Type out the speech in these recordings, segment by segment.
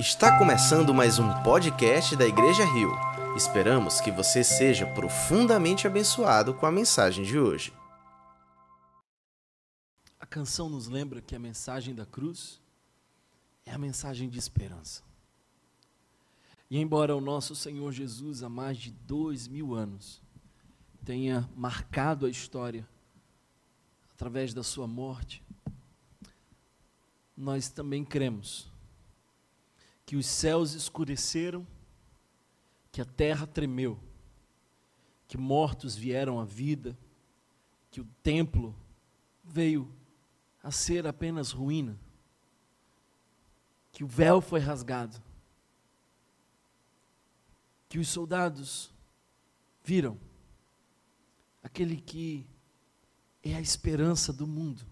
Está começando mais um podcast da Igreja Rio. Esperamos que você seja profundamente abençoado com a mensagem de hoje. A canção nos lembra que a mensagem da cruz é a mensagem de esperança. E embora o nosso Senhor Jesus, há mais de dois mil anos, tenha marcado a história através da sua morte, nós também cremos que os céus escureceram, que a terra tremeu, que mortos vieram à vida, que o templo veio a ser apenas ruína, que o véu foi rasgado, que os soldados viram aquele que é a esperança do mundo,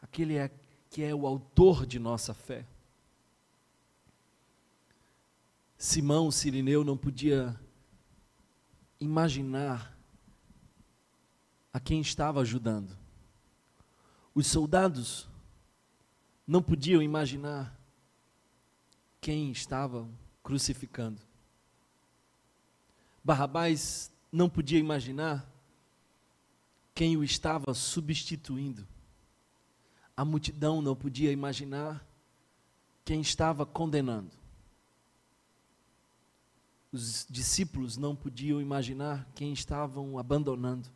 aquele é, que é o autor de nossa fé. Simão Sirineu não podia imaginar a quem estava ajudando. Os soldados não podiam imaginar quem estava crucificando. Barrabás não podia imaginar quem o estava substituindo. A multidão não podia imaginar quem estava condenando os discípulos não podiam imaginar quem estavam abandonando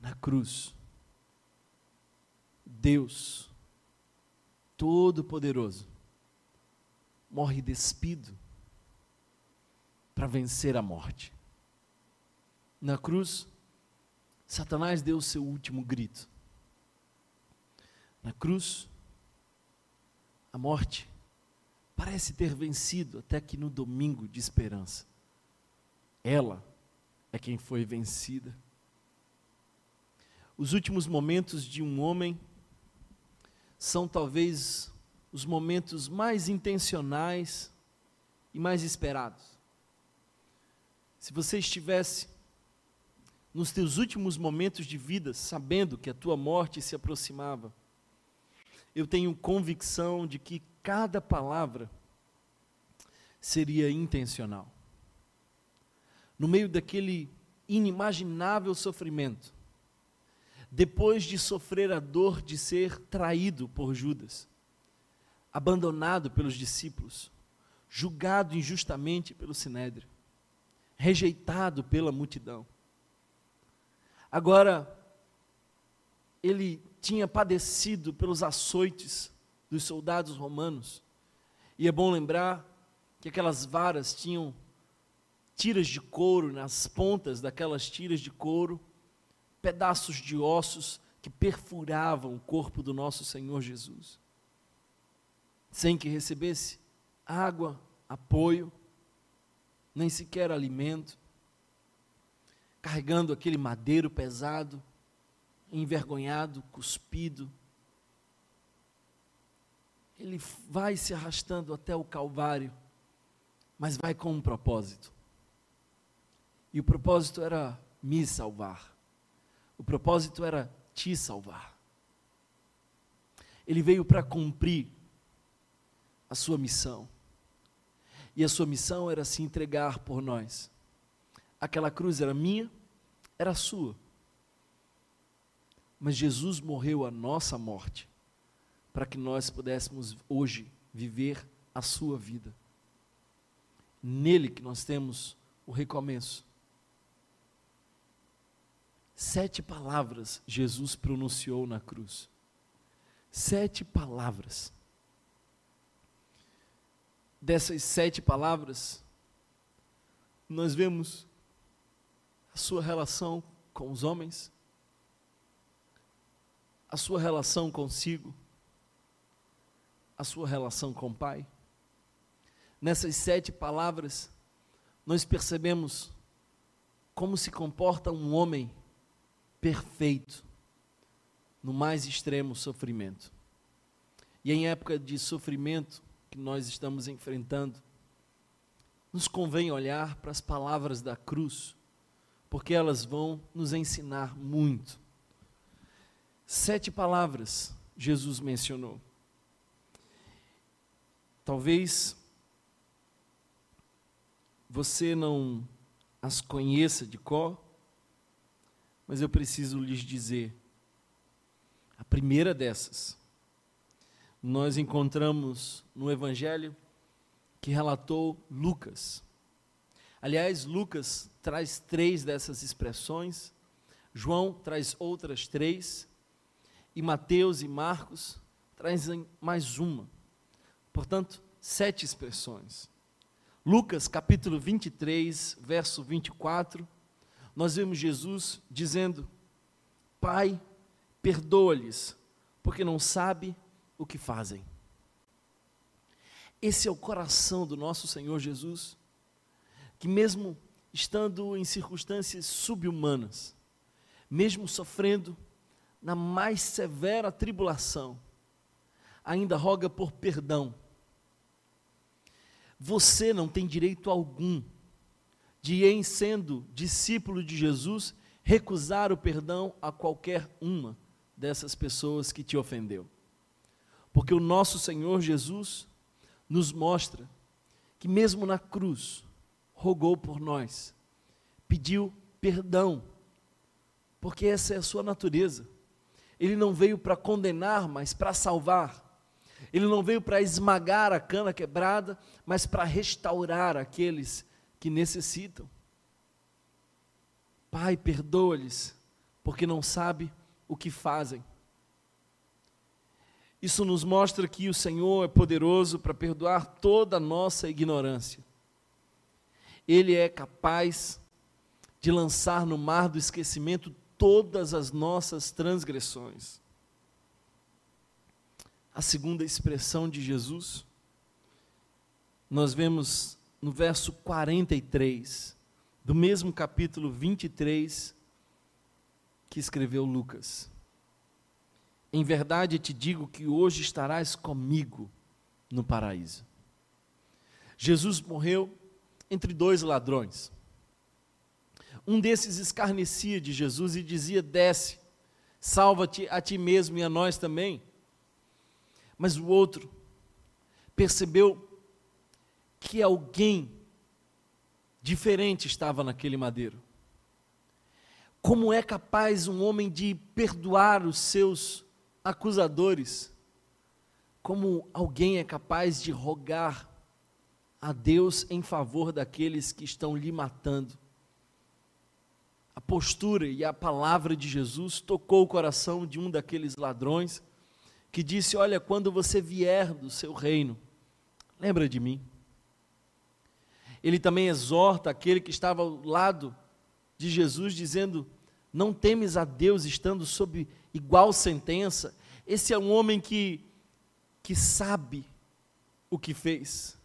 na cruz. Deus, Todo-Poderoso, morre despido para vencer a morte. Na cruz, Satanás deu o seu último grito. Na cruz, a morte parece ter vencido até que no domingo de esperança. Ela é quem foi vencida. Os últimos momentos de um homem são talvez os momentos mais intencionais e mais esperados. Se você estivesse nos teus últimos momentos de vida, sabendo que a tua morte se aproximava, eu tenho convicção de que cada palavra seria intencional. No meio daquele inimaginável sofrimento, depois de sofrer a dor de ser traído por Judas, abandonado pelos discípulos, julgado injustamente pelo sinédrio, rejeitado pela multidão. Agora, ele tinha padecido pelos açoites dos soldados romanos. E é bom lembrar que aquelas varas tinham tiras de couro nas pontas daquelas tiras de couro, pedaços de ossos que perfuravam o corpo do nosso Senhor Jesus, sem que recebesse água, apoio, nem sequer alimento, carregando aquele madeiro pesado, envergonhado, cuspido, ele vai se arrastando até o Calvário, mas vai com um propósito. E o propósito era me salvar. O propósito era te salvar. Ele veio para cumprir a sua missão. E a sua missão era se entregar por nós. Aquela cruz era minha, era sua. Mas Jesus morreu a nossa morte para que nós pudéssemos hoje viver a sua vida. Nele que nós temos o recomeço. Sete palavras Jesus pronunciou na cruz. Sete palavras. Dessas sete palavras, nós vemos a sua relação com os homens, a sua relação consigo, a sua relação com o Pai. Nessas sete palavras, nós percebemos como se comporta um homem perfeito no mais extremo sofrimento. E em época de sofrimento que nós estamos enfrentando, nos convém olhar para as palavras da cruz, porque elas vão nos ensinar muito. Sete palavras Jesus mencionou. Talvez você não as conheça de cor, mas eu preciso lhes dizer. A primeira dessas, nós encontramos no Evangelho que relatou Lucas. Aliás, Lucas traz três dessas expressões, João traz outras três, e Mateus e Marcos trazem mais uma. Portanto, sete expressões. Lucas capítulo 23, verso 24, nós vemos Jesus dizendo: Pai, perdoa-lhes, porque não sabe o que fazem. Esse é o coração do nosso Senhor Jesus, que mesmo estando em circunstâncias subhumanas, mesmo sofrendo na mais severa tribulação, ainda roga por perdão. Você não tem direito algum de, em sendo discípulo de Jesus, recusar o perdão a qualquer uma dessas pessoas que te ofendeu. Porque o nosso Senhor Jesus nos mostra que, mesmo na cruz, rogou por nós, pediu perdão, porque essa é a sua natureza. Ele não veio para condenar, mas para salvar. Ele não veio para esmagar a cana quebrada, mas para restaurar aqueles que necessitam. Pai, perdoa-lhes, porque não sabe o que fazem. Isso nos mostra que o Senhor é poderoso para perdoar toda a nossa ignorância. Ele é capaz de lançar no mar do esquecimento todas as nossas transgressões. A segunda expressão de Jesus, nós vemos no verso 43, do mesmo capítulo 23 que escreveu Lucas. Em verdade te digo que hoje estarás comigo no paraíso. Jesus morreu entre dois ladrões. Um desses escarnecia de Jesus e dizia: Desce, salva-te a ti mesmo e a nós também. Mas o outro percebeu que alguém diferente estava naquele madeiro. Como é capaz um homem de perdoar os seus acusadores? Como alguém é capaz de rogar a Deus em favor daqueles que estão lhe matando? A postura e a palavra de Jesus tocou o coração de um daqueles ladrões que disse: Olha, quando você vier do seu reino, lembra de mim. Ele também exorta aquele que estava ao lado de Jesus, dizendo: Não temes a Deus estando sob igual sentença. Esse é um homem que, que sabe o que fez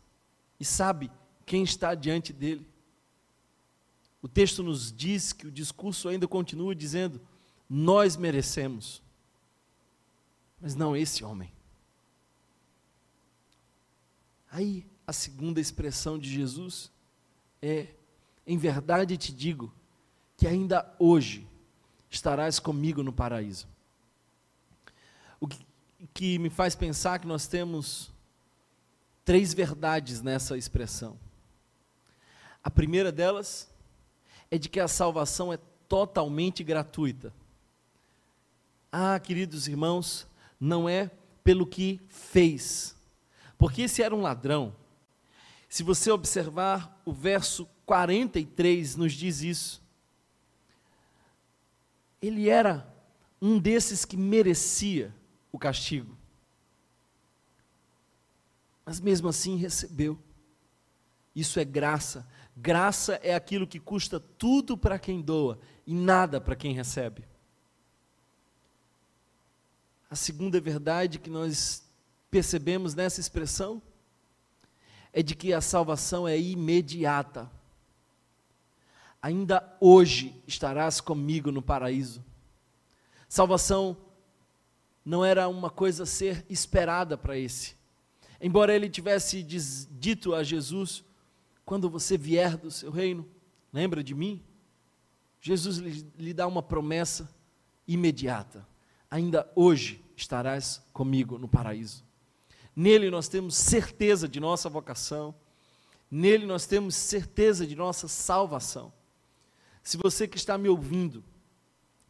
e sabe quem está diante dele. O texto nos diz que o discurso ainda continua dizendo: Nós merecemos mas não esse homem. Aí a segunda expressão de Jesus é: Em verdade te digo que ainda hoje estarás comigo no paraíso. O que, me faz pensar que nós temos três verdades nessa expressão. A primeira delas é de que a salvação é totalmente gratuita. Ah, queridos irmãos, não é pelo que fez. Porque esse era um ladrão. Se você observar o verso 43 nos diz isso. Ele era um desses que merecia o castigo. Mas mesmo assim recebeu. Isso é graça. Graça é aquilo que custa tudo para quem doa e nada para quem recebe. A segunda verdade que nós percebemos nessa expressão é de que a salvação é imediata. Ainda hoje estarás comigo no paraíso. Salvação não era uma coisa a ser esperada para esse. Embora ele tivesse diz, dito a Jesus: quando você vier do seu reino, lembra de mim? Jesus lhe, lhe dá uma promessa imediata. Ainda hoje estarás comigo no paraíso. Nele nós temos certeza de nossa vocação, nele nós temos certeza de nossa salvação. Se você que está me ouvindo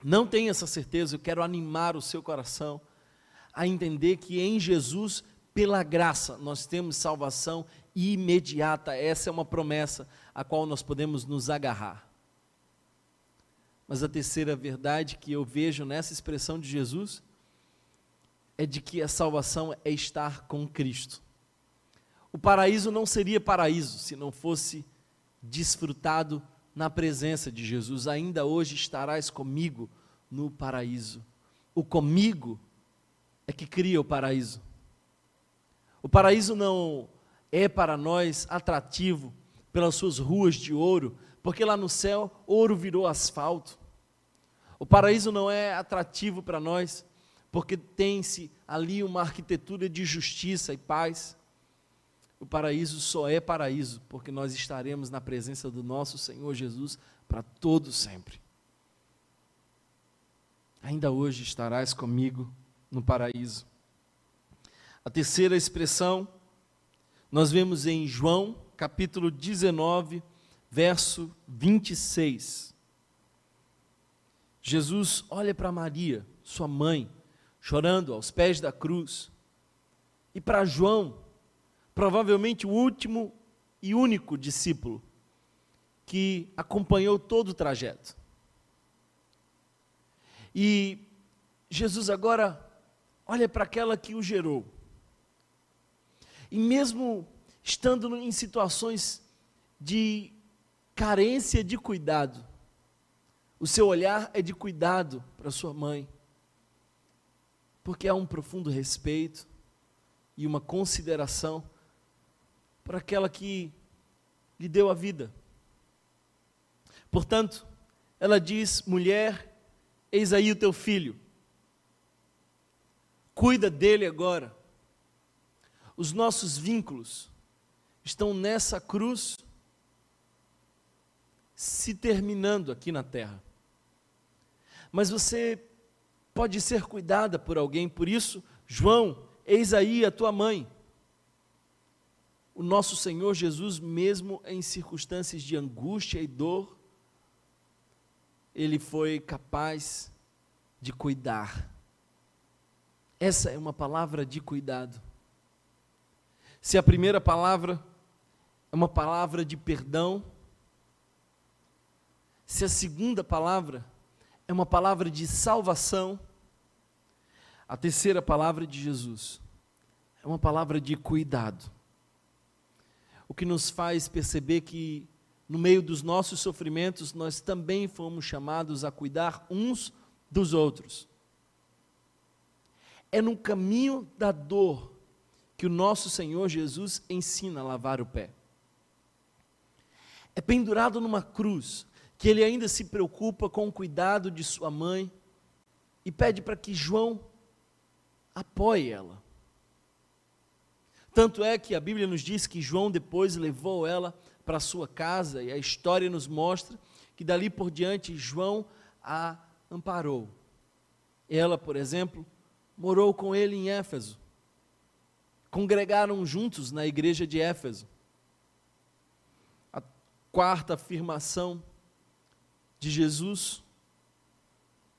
não tem essa certeza, eu quero animar o seu coração a entender que em Jesus, pela graça, nós temos salvação imediata. Essa é uma promessa a qual nós podemos nos agarrar. Mas a terceira verdade que eu vejo nessa expressão de Jesus é de que a salvação é estar com Cristo. O paraíso não seria paraíso se não fosse desfrutado na presença de Jesus. Ainda hoje estarás comigo no paraíso. O comigo é que cria o paraíso. O paraíso não é para nós atrativo pelas suas ruas de ouro, porque lá no céu ouro virou asfalto. O paraíso não é atrativo para nós porque tem-se ali uma arquitetura de justiça e paz. O paraíso só é paraíso porque nós estaremos na presença do nosso Senhor Jesus para todo sempre. Ainda hoje estarás comigo no paraíso. A terceira expressão nós vemos em João, capítulo 19, verso 26. Jesus olha para Maria, sua mãe, chorando aos pés da cruz. E para João, provavelmente o último e único discípulo que acompanhou todo o trajeto. E Jesus agora olha para aquela que o gerou. E mesmo estando em situações de carência de cuidado, o seu olhar é de cuidado para sua mãe porque há um profundo respeito e uma consideração para aquela que lhe deu a vida. Portanto, ela diz: mulher, eis aí o teu filho, cuida dele agora. Os nossos vínculos estão nessa cruz se terminando aqui na terra. Mas você pode ser cuidada por alguém, por isso, João, eis aí a tua mãe. O nosso Senhor Jesus, mesmo em circunstâncias de angústia e dor, ele foi capaz de cuidar. Essa é uma palavra de cuidado. Se a primeira palavra é uma palavra de perdão, se a segunda palavra é uma palavra de salvação. A terceira palavra de Jesus é uma palavra de cuidado. O que nos faz perceber que, no meio dos nossos sofrimentos, nós também fomos chamados a cuidar uns dos outros. É no caminho da dor que o nosso Senhor Jesus ensina a lavar o pé. É pendurado numa cruz, que ele ainda se preocupa com o cuidado de sua mãe e pede para que João apoie ela. Tanto é que a Bíblia nos diz que João depois levou ela para sua casa e a história nos mostra que dali por diante João a amparou. Ela, por exemplo, morou com ele em Éfeso. Congregaram juntos na igreja de Éfeso. A quarta afirmação de Jesus,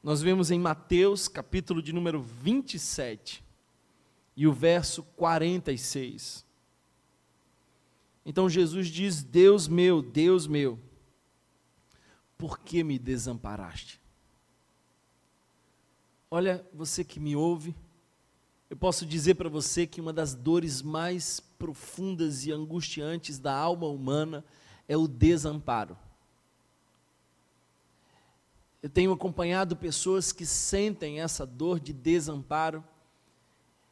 nós vemos em Mateus, capítulo de número 27, e o verso 46. Então Jesus diz: Deus meu, Deus meu, por que me desamparaste? Olha, você que me ouve, eu posso dizer para você que uma das dores mais profundas e angustiantes da alma humana é o desamparo. Eu tenho acompanhado pessoas que sentem essa dor de desamparo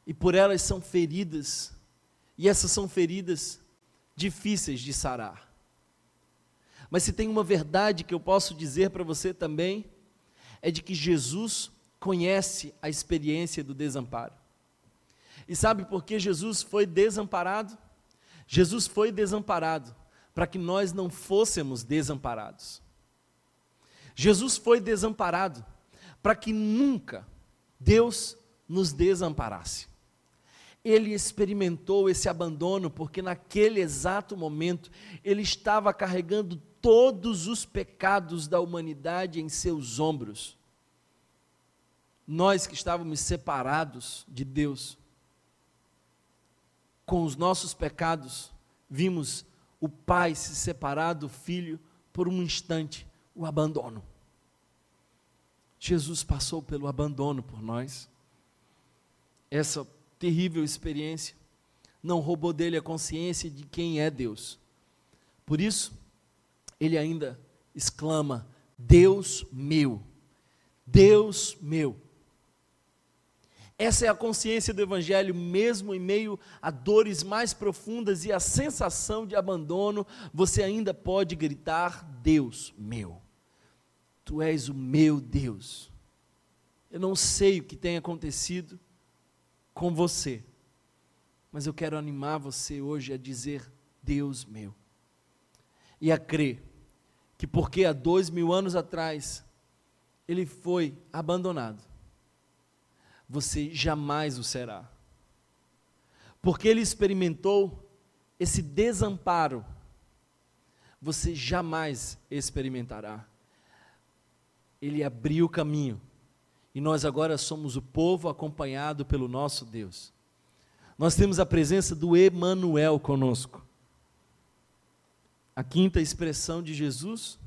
e por elas são feridas, e essas são feridas difíceis de sarar. Mas se tem uma verdade que eu posso dizer para você também, é de que Jesus conhece a experiência do desamparo. E sabe por que Jesus foi desamparado? Jesus foi desamparado para que nós não fôssemos desamparados. Jesus foi desamparado para que nunca Deus nos desamparasse. ele experimentou esse abandono porque naquele exato momento ele estava carregando todos os pecados da humanidade em seus ombros. Nós que estávamos separados de Deus, com os nossos pecados, vimos o pai se separar do filho por um instante, o abandono. Jesus passou pelo abandono por nós. Essa terrível experiência não roubou dele a consciência de quem é Deus. Por isso, ele ainda exclama: Deus meu, Deus meu. Essa é a consciência do Evangelho, mesmo em meio a dores mais profundas e a sensação de abandono, você ainda pode gritar: Deus meu, Tu és o meu Deus. Eu não sei o que tem acontecido com você, mas eu quero animar você hoje a dizer: Deus meu, e a crer que, porque há dois mil anos atrás, ele foi abandonado você jamais o será. Porque ele experimentou esse desamparo, você jamais experimentará. Ele abriu o caminho, e nós agora somos o povo acompanhado pelo nosso Deus. Nós temos a presença do Emanuel conosco. A quinta expressão de Jesus,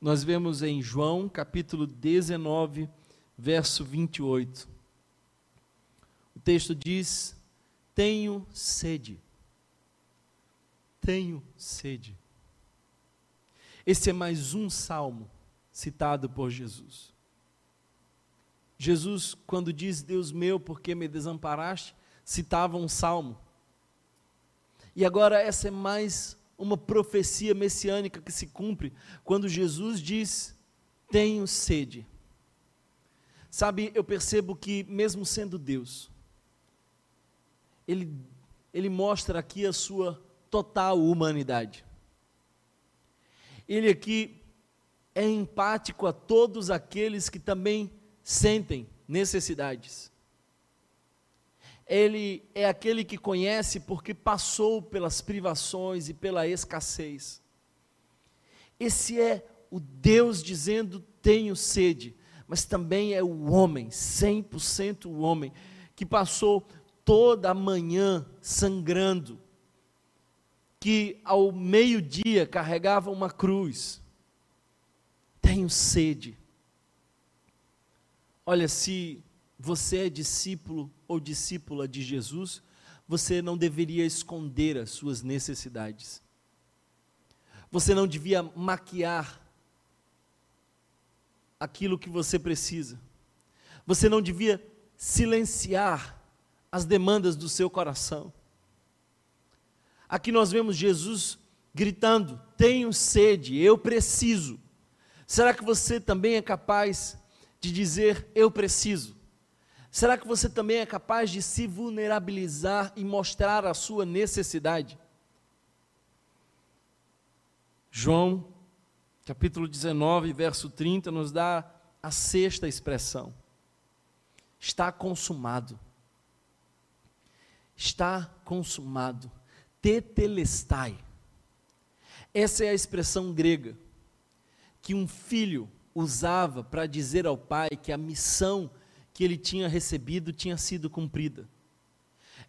nós vemos em João capítulo 19, verso 28 texto diz: Tenho sede. Tenho sede. Esse é mais um salmo citado por Jesus. Jesus, quando diz Deus meu, por que me desamparaste, citava um salmo. E agora essa é mais uma profecia messiânica que se cumpre quando Jesus diz: Tenho sede. Sabe, eu percebo que, mesmo sendo Deus, ele, ele mostra aqui a sua total humanidade. Ele aqui é empático a todos aqueles que também sentem necessidades. Ele é aquele que conhece porque passou pelas privações e pela escassez. Esse é o Deus dizendo: tenho sede, mas também é o homem, 100% o homem, que passou toda a manhã sangrando, que ao meio-dia carregava uma cruz. Tenho sede. Olha, se você é discípulo ou discípula de Jesus, você não deveria esconder as suas necessidades. Você não devia maquiar aquilo que você precisa. Você não devia silenciar as demandas do seu coração. Aqui nós vemos Jesus gritando: Tenho sede, eu preciso. Será que você também é capaz de dizer: Eu preciso? Será que você também é capaz de se vulnerabilizar e mostrar a sua necessidade? João, capítulo 19, verso 30, nos dá a sexta expressão: Está consumado está consumado. Tetelestai. Essa é a expressão grega que um filho usava para dizer ao pai que a missão que ele tinha recebido tinha sido cumprida.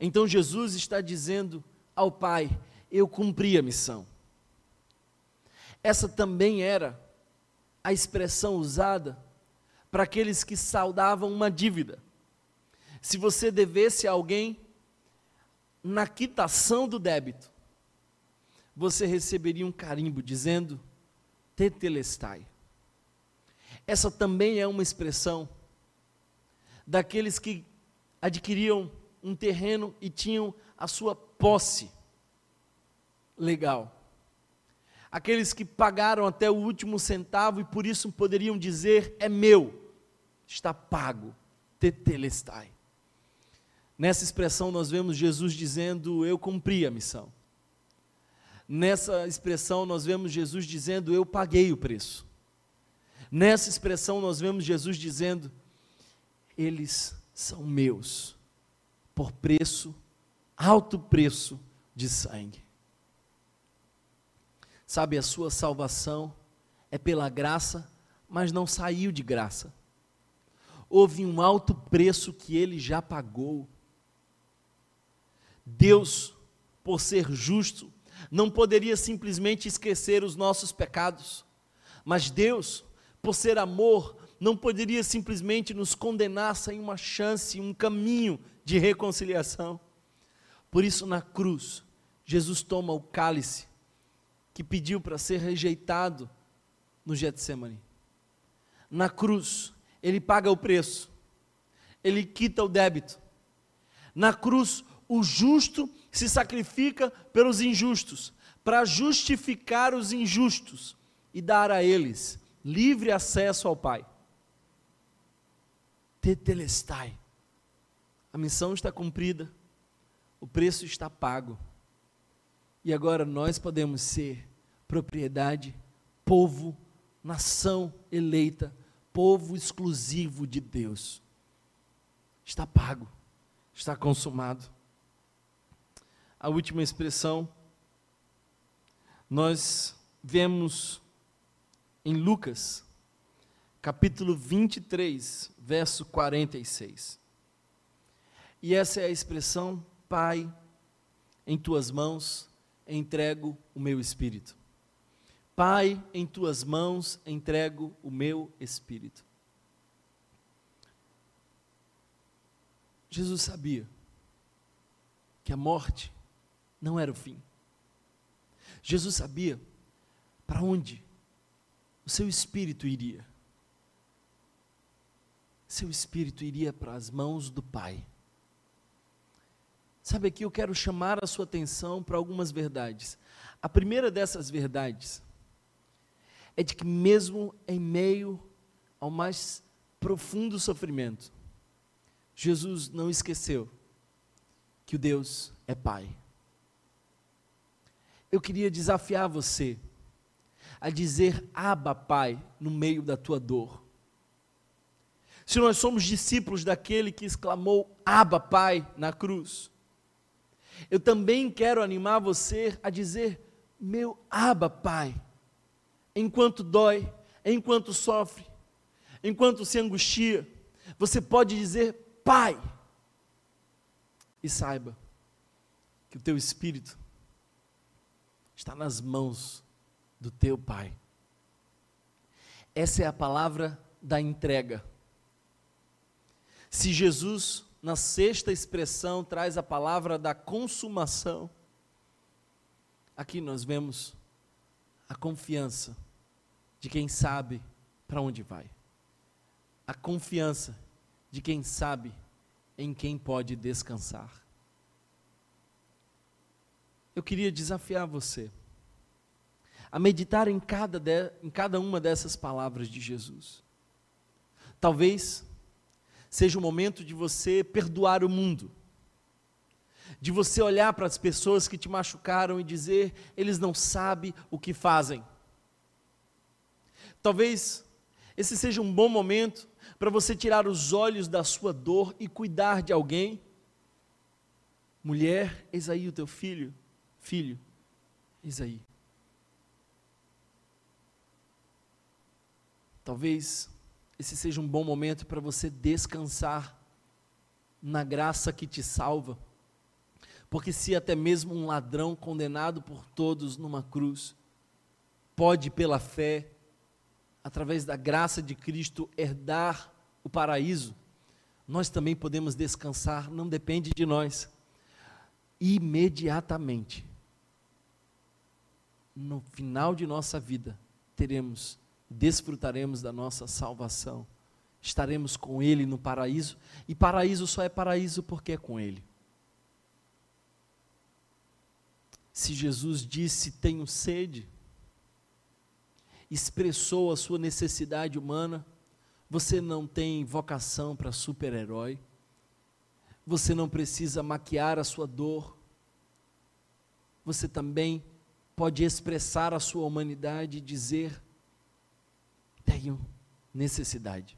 Então Jesus está dizendo ao pai: Eu cumpri a missão. Essa também era a expressão usada para aqueles que saudavam uma dívida. Se você devesse a alguém, na quitação do débito, você receberia um carimbo dizendo tetelestai. Essa também é uma expressão daqueles que adquiriam um terreno e tinham a sua posse legal. Aqueles que pagaram até o último centavo e por isso poderiam dizer: é meu, está pago, tetelestai. Nessa expressão nós vemos Jesus dizendo: Eu cumpri a missão. Nessa expressão nós vemos Jesus dizendo: Eu paguei o preço. Nessa expressão nós vemos Jesus dizendo: Eles são meus. por preço, alto preço de sangue. Sabe, a sua salvação é pela graça, mas não saiu de graça. Houve um alto preço que ele já pagou. Deus, por ser justo, não poderia simplesmente esquecer os nossos pecados, mas Deus, por ser amor, não poderia simplesmente nos condenar sem uma chance, um caminho de reconciliação. Por isso, na cruz, Jesus toma o cálice que pediu para ser rejeitado no Getsemane. Na cruz, ele paga o preço, ele quita o débito. Na cruz, o justo se sacrifica pelos injustos, para justificar os injustos e dar a eles livre acesso ao Pai. Tetelestai. A missão está cumprida, o preço está pago. E agora nós podemos ser propriedade, povo, nação eleita, povo exclusivo de Deus. Está pago, está consumado. A última expressão, nós vemos em Lucas, capítulo 23, verso 46. E essa é a expressão, Pai, em tuas mãos entrego o meu espírito. Pai, em tuas mãos entrego o meu espírito. Jesus sabia que a morte não era o fim. Jesus sabia para onde o seu espírito iria. Seu espírito iria para as mãos do Pai. Sabe aqui eu quero chamar a sua atenção para algumas verdades. A primeira dessas verdades é de que, mesmo em meio ao mais profundo sofrimento, Jesus não esqueceu que o Deus é Pai. Eu queria desafiar você a dizer Abba, Pai, no meio da tua dor. Se nós somos discípulos daquele que exclamou Abba, Pai, na cruz, eu também quero animar você a dizer: Meu Abba, Pai, enquanto dói, enquanto sofre, enquanto se angustia, você pode dizer: Pai, e saiba que o teu espírito está nas mãos do teu Pai. Essa é a palavra da entrega. Se Jesus na sexta expressão, traz a palavra da consumação. Aqui nós vemos a confiança de quem sabe para onde vai, a confiança de quem sabe em quem pode descansar. Eu queria desafiar você a meditar em cada, de, em cada uma dessas palavras de Jesus. Talvez seja o momento de você perdoar o mundo, de você olhar para as pessoas que te machucaram e dizer: eles não sabem o que fazem. Talvez esse seja um bom momento para você tirar os olhos da sua dor e cuidar de alguém. Mulher, eis aí o teu filho. Filho, eis aí. Talvez esse seja um bom momento para você descansar na graça que te salva. Porque se até mesmo um ladrão condenado por todos numa cruz pode, pela fé, através da graça de Cristo, herdar o paraíso, nós também podemos descansar, não depende de nós. Imediatamente, no final de nossa vida, teremos desfrutaremos da nossa salvação. Estaremos com Ele no paraíso, e paraíso só é paraíso porque é com Ele. Se Jesus disse: Tenho sede, expressou a sua necessidade humana, você não tem vocação para super-herói, você não precisa maquiar a sua dor, você também pode expressar a sua humanidade e dizer: tenho necessidade.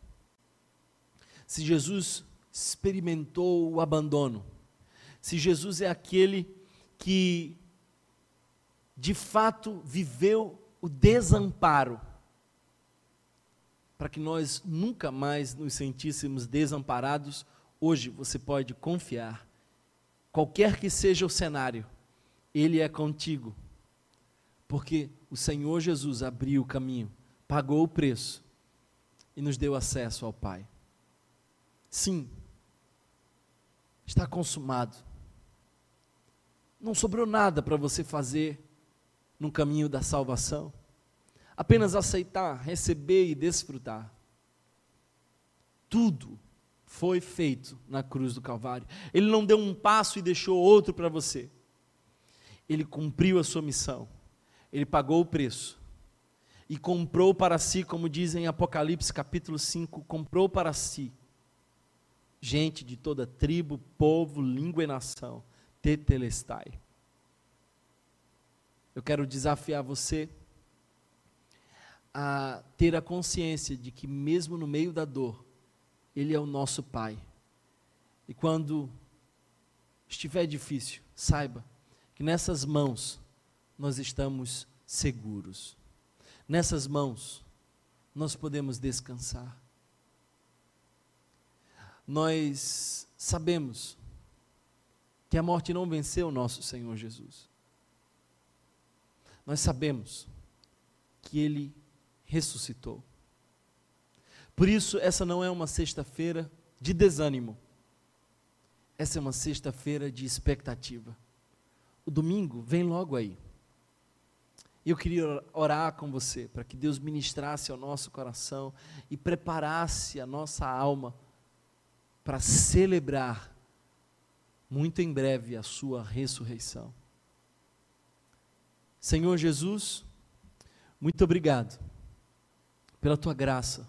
Se Jesus experimentou o abandono, se Jesus é aquele que de fato viveu o desamparo, para que nós nunca mais nos sentíssemos desamparados, hoje você pode confiar, qualquer que seja o cenário, Ele é contigo, porque o Senhor Jesus abriu o caminho, pagou o preço e nos deu acesso ao Pai. Sim, está consumado. Não sobrou nada para você fazer no caminho da salvação. Apenas aceitar, receber e desfrutar. Tudo foi feito na cruz do Calvário. Ele não deu um passo e deixou outro para você. Ele cumpriu a sua missão. Ele pagou o preço. E comprou para si, como diz em Apocalipse capítulo 5, comprou para si gente de toda tribo, povo, língua e nação. Tetelestai. Eu quero desafiar você a ter a consciência de que, mesmo no meio da dor, Ele é o nosso Pai. E quando estiver difícil, saiba que nessas mãos nós estamos seguros. Nessas mãos nós podemos descansar. Nós sabemos que a morte não venceu o nosso Senhor Jesus nós sabemos que ele ressuscitou. Por isso, essa não é uma sexta-feira de desânimo. Essa é uma sexta-feira de expectativa. O domingo vem logo aí. E eu queria orar com você para que Deus ministrasse ao nosso coração e preparasse a nossa alma para celebrar muito em breve a sua ressurreição. Senhor Jesus, muito obrigado pela tua graça.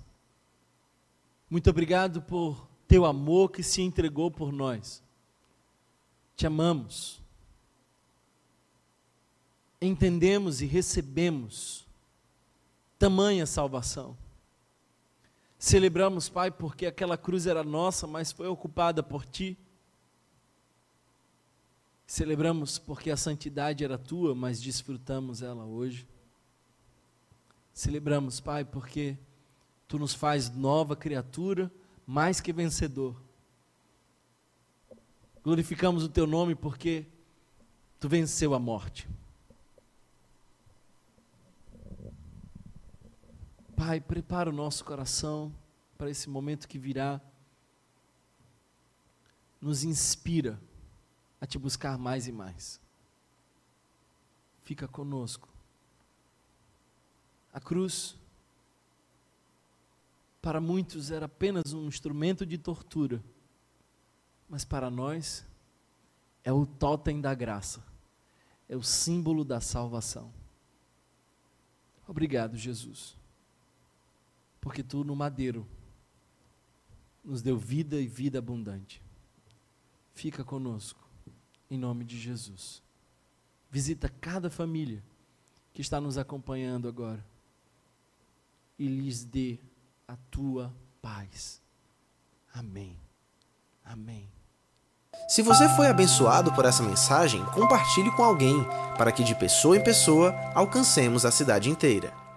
Muito obrigado por teu amor que se entregou por nós. Te amamos. Entendemos e recebemos tamanha salvação. Celebramos, Pai, porque aquela cruz era nossa, mas foi ocupada por ti. Celebramos porque a santidade era tua, mas desfrutamos ela hoje. Celebramos, Pai, porque tu nos faz nova criatura, mais que vencedor. Glorificamos o teu nome porque tu venceu a morte. Pai, prepara o nosso coração para esse momento que virá. Nos inspira a te buscar mais e mais. Fica conosco. A cruz, para muitos, era apenas um instrumento de tortura, mas para nós, é o totem da graça, é o símbolo da salvação. Obrigado, Jesus, porque tu no madeiro nos deu vida e vida abundante. Fica conosco em nome de Jesus. Visita cada família que está nos acompanhando agora e lhes dê a tua paz. Amém. Amém. Se você foi abençoado por essa mensagem, compartilhe com alguém, para que de pessoa em pessoa alcancemos a cidade inteira.